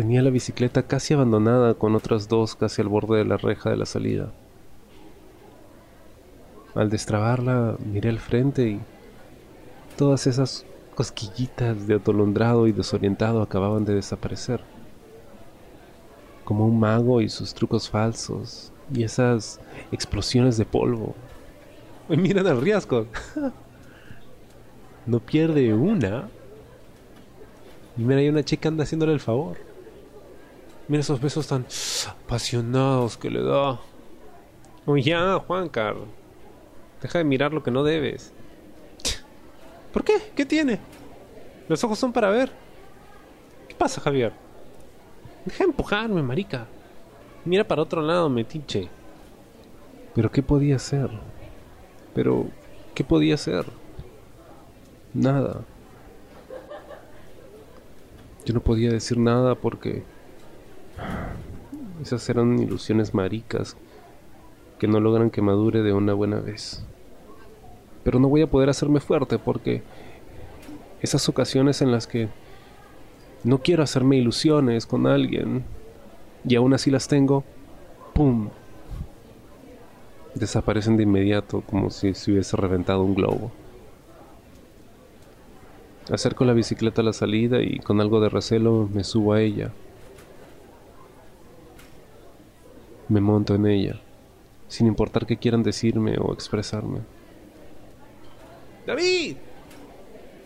Tenía la bicicleta casi abandonada con otras dos casi al borde de la reja de la salida. Al destrabarla miré al frente y todas esas cosquillitas de atolondrado y desorientado acababan de desaparecer. Como un mago y sus trucos falsos y esas explosiones de polvo. Miren al riesgo. no pierde una. Y mira, hay una chica anda haciéndole el favor. Mira esos besos tan apasionados que le da. Oh, ya, Juan Carlos. Deja de mirar lo que no debes. ¿Por qué? ¿Qué tiene? Los ojos son para ver. ¿Qué pasa, Javier? Deja de empujarme, marica. Mira para otro lado, metiche. Pero ¿qué podía hacer? Pero ¿qué podía hacer? Nada. Yo no podía decir nada porque esas eran ilusiones maricas que no logran que madure de una buena vez. Pero no voy a poder hacerme fuerte porque esas ocasiones en las que no quiero hacerme ilusiones con alguien y aún así las tengo, ¡pum! Desaparecen de inmediato como si se hubiese reventado un globo. Acerco la bicicleta a la salida y con algo de recelo me subo a ella. Me monto en ella, sin importar qué quieran decirme o expresarme. ¡David!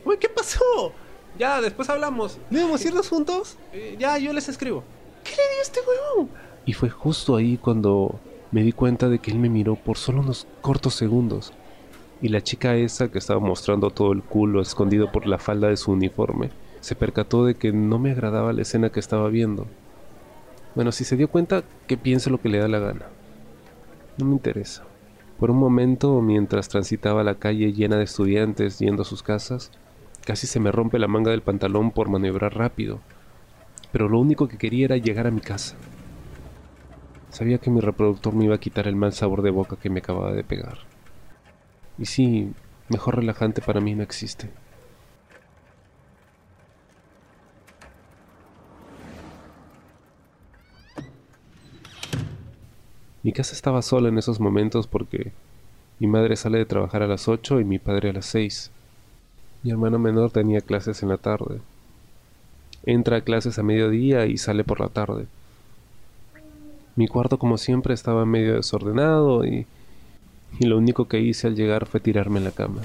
Uy, ¿qué pasó? Ya, después hablamos. ¿Debemos irnos juntos? Eh, ya, yo les escribo. ¿Qué le dio este huevón? Y fue justo ahí cuando me di cuenta de que él me miró por solo unos cortos segundos. Y la chica esa que estaba mostrando todo el culo escondido por la falda de su uniforme, se percató de que no me agradaba la escena que estaba viendo. Bueno, si se dio cuenta, que piense lo que le da la gana. No me interesa. Por un momento, mientras transitaba la calle llena de estudiantes yendo a sus casas, casi se me rompe la manga del pantalón por maniobrar rápido. Pero lo único que quería era llegar a mi casa. Sabía que mi reproductor me iba a quitar el mal sabor de boca que me acababa de pegar. Y sí, mejor relajante para mí no existe. Mi casa estaba sola en esos momentos porque mi madre sale de trabajar a las 8 y mi padre a las 6. Mi hermano menor tenía clases en la tarde. Entra a clases a mediodía y sale por la tarde. Mi cuarto, como siempre, estaba medio desordenado y, y lo único que hice al llegar fue tirarme en la cama.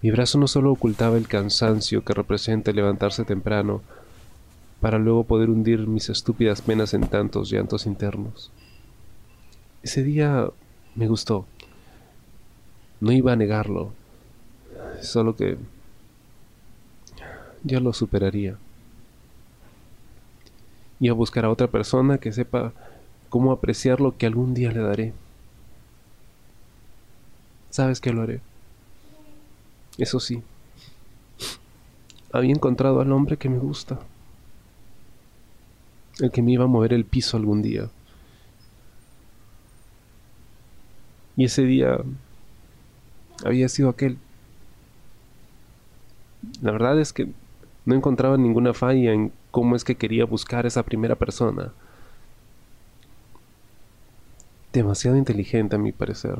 Mi brazo no solo ocultaba el cansancio que representa levantarse temprano para luego poder hundir mis estúpidas penas en tantos llantos internos. Ese día me gustó. No iba a negarlo, solo que ya lo superaría y a buscar a otra persona que sepa cómo apreciar lo que algún día le daré. ¿Sabes que lo haré? Eso sí, había encontrado al hombre que me gusta, el que me iba a mover el piso algún día. Y ese día había sido aquel. La verdad es que no encontraba ninguna falla en cómo es que quería buscar a esa primera persona. Demasiado inteligente a mi parecer.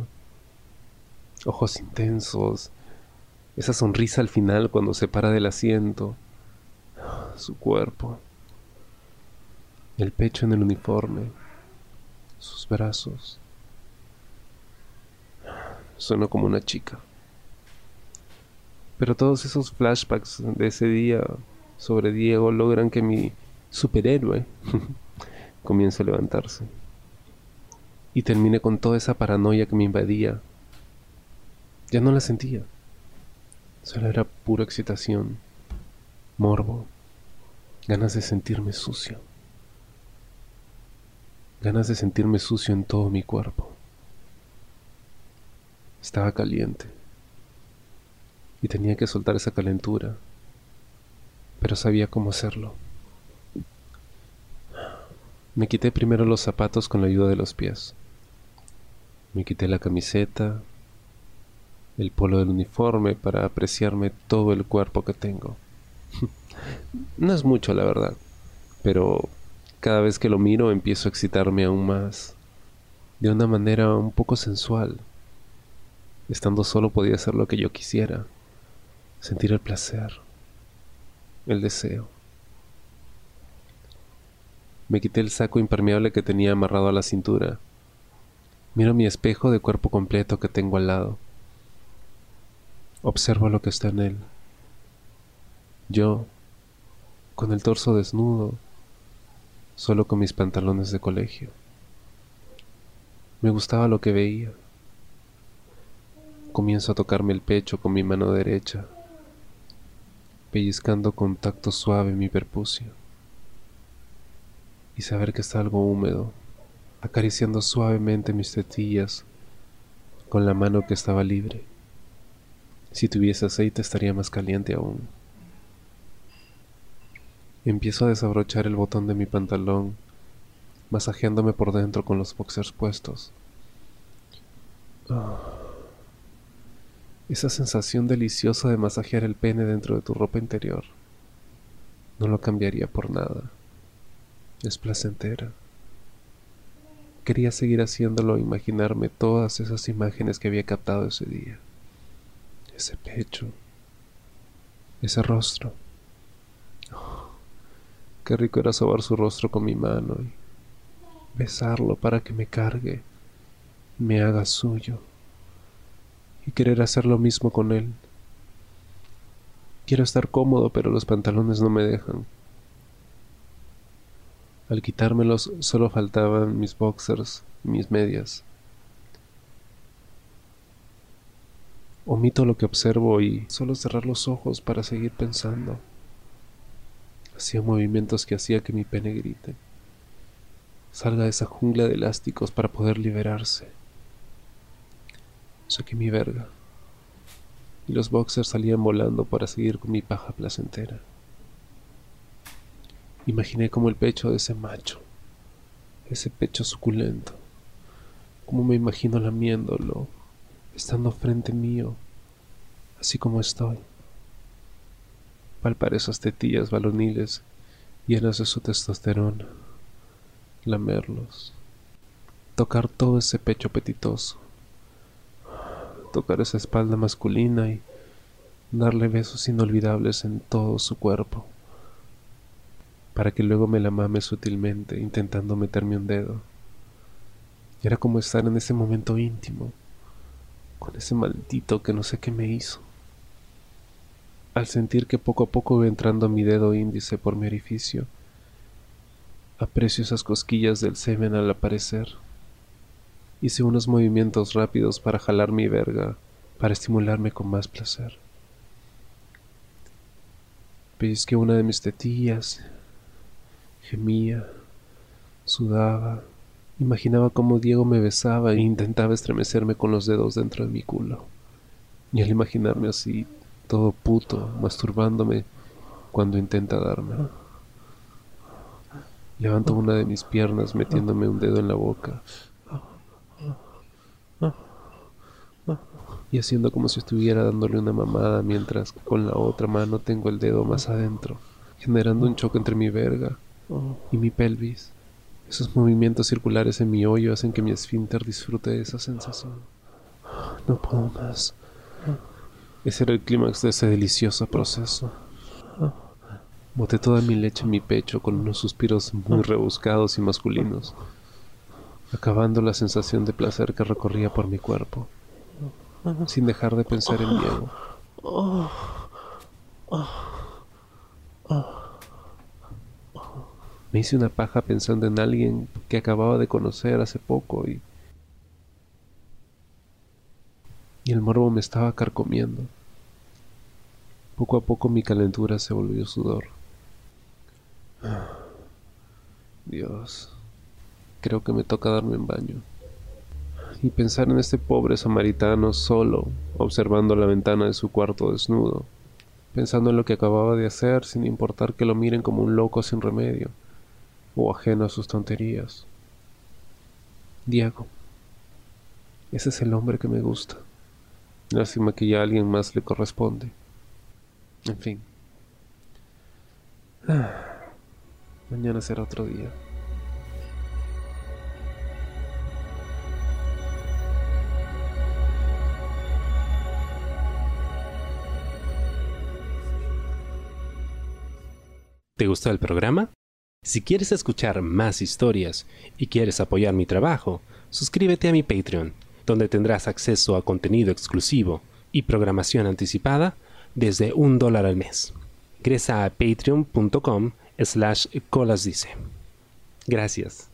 Ojos intensos, esa sonrisa al final cuando se para del asiento, su cuerpo, el pecho en el uniforme, sus brazos. Suena como una chica. Pero todos esos flashbacks de ese día sobre Diego logran que mi superhéroe comience a levantarse. Y termine con toda esa paranoia que me invadía. Ya no la sentía. Solo era pura excitación, morbo, ganas de sentirme sucio. Ganas de sentirme sucio en todo mi cuerpo. Estaba caliente y tenía que soltar esa calentura pero sabía cómo hacerlo. Me quité primero los zapatos con la ayuda de los pies. Me quité la camiseta, el polo del uniforme para apreciarme todo el cuerpo que tengo. no es mucho, la verdad, pero cada vez que lo miro empiezo a excitarme aún más, de una manera un poco sensual. Estando solo podía hacer lo que yo quisiera, sentir el placer, el deseo. Me quité el saco impermeable que tenía amarrado a la cintura. Miro mi espejo de cuerpo completo que tengo al lado. Observo lo que está en él. Yo, con el torso desnudo, solo con mis pantalones de colegio. Me gustaba lo que veía. Comienzo a tocarme el pecho con mi mano derecha, pellizcando con tacto suave mi perpucio, y saber que está algo húmedo, acariciando suavemente mis tetillas con la mano que estaba libre. Si tuviese aceite estaría más caliente aún. Empiezo a desabrochar el botón de mi pantalón, masajeándome por dentro con los boxers puestos. Ah. Esa sensación deliciosa de masajear el pene dentro de tu ropa interior. No lo cambiaría por nada. Es placentera. Quería seguir haciéndolo e imaginarme todas esas imágenes que había captado ese día. Ese pecho. Ese rostro. Oh, qué rico era sobar su rostro con mi mano y besarlo para que me cargue, me haga suyo y querer hacer lo mismo con él. Quiero estar cómodo, pero los pantalones no me dejan. Al quitármelos solo faltaban mis boxers, mis medias. Omito lo que observo y solo cerrar los ojos para seguir pensando. Hacía movimientos que hacía que mi pene grite. Salga de esa jungla de elásticos para poder liberarse. Saqué mi verga. Y los boxers salían volando para seguir con mi paja placentera. Imaginé como el pecho de ese macho, ese pecho suculento, como me imagino lamiéndolo, estando frente mío, así como estoy. Palpar esas tetillas baloniles llenas de su testosterona, lamerlos, tocar todo ese pecho apetitoso, tocar esa espalda masculina y darle besos inolvidables en todo su cuerpo, para que luego me la mame sutilmente intentando meterme un dedo. era como estar en ese momento íntimo, con ese maldito que no sé qué me hizo. Al sentir que poco a poco iba entrando mi dedo índice por mi orificio, aprecio esas cosquillas del semen al aparecer. Hice unos movimientos rápidos para jalar mi verga, para estimularme con más placer. que una de mis tetillas, gemía, sudaba, imaginaba cómo Diego me besaba e intentaba estremecerme con los dedos dentro de mi culo. Y al imaginarme así, todo puto, masturbándome cuando intenta darme. Levanto una de mis piernas metiéndome un dedo en la boca y haciendo como si estuviera dándole una mamada mientras con la otra mano tengo el dedo más adentro, generando un choque entre mi verga y mi pelvis. Esos movimientos circulares en mi hoyo hacen que mi esfínter disfrute de esa sensación. No puedo más. Ese era el clímax de ese delicioso proceso. Boté toda mi leche en mi pecho con unos suspiros muy rebuscados y masculinos, acabando la sensación de placer que recorría por mi cuerpo sin dejar de pensar en Diego. Me hice una paja pensando en alguien que acababa de conocer hace poco y... Y el morbo me estaba carcomiendo. Poco a poco mi calentura se volvió sudor. Dios, creo que me toca darme en baño y pensar en este pobre samaritano solo, observando la ventana de su cuarto desnudo, pensando en lo que acababa de hacer sin importar que lo miren como un loco sin remedio o ajeno a sus tonterías. Diego, ese es el hombre que me gusta. Lástima que ya a alguien más le corresponde. En fin. Ah, mañana será otro día. ¿Te gustó el programa? Si quieres escuchar más historias y quieres apoyar mi trabajo, suscríbete a mi Patreon, donde tendrás acceso a contenido exclusivo y programación anticipada desde un dólar al mes. Ingresa a patreon.com slash colasdice. Gracias.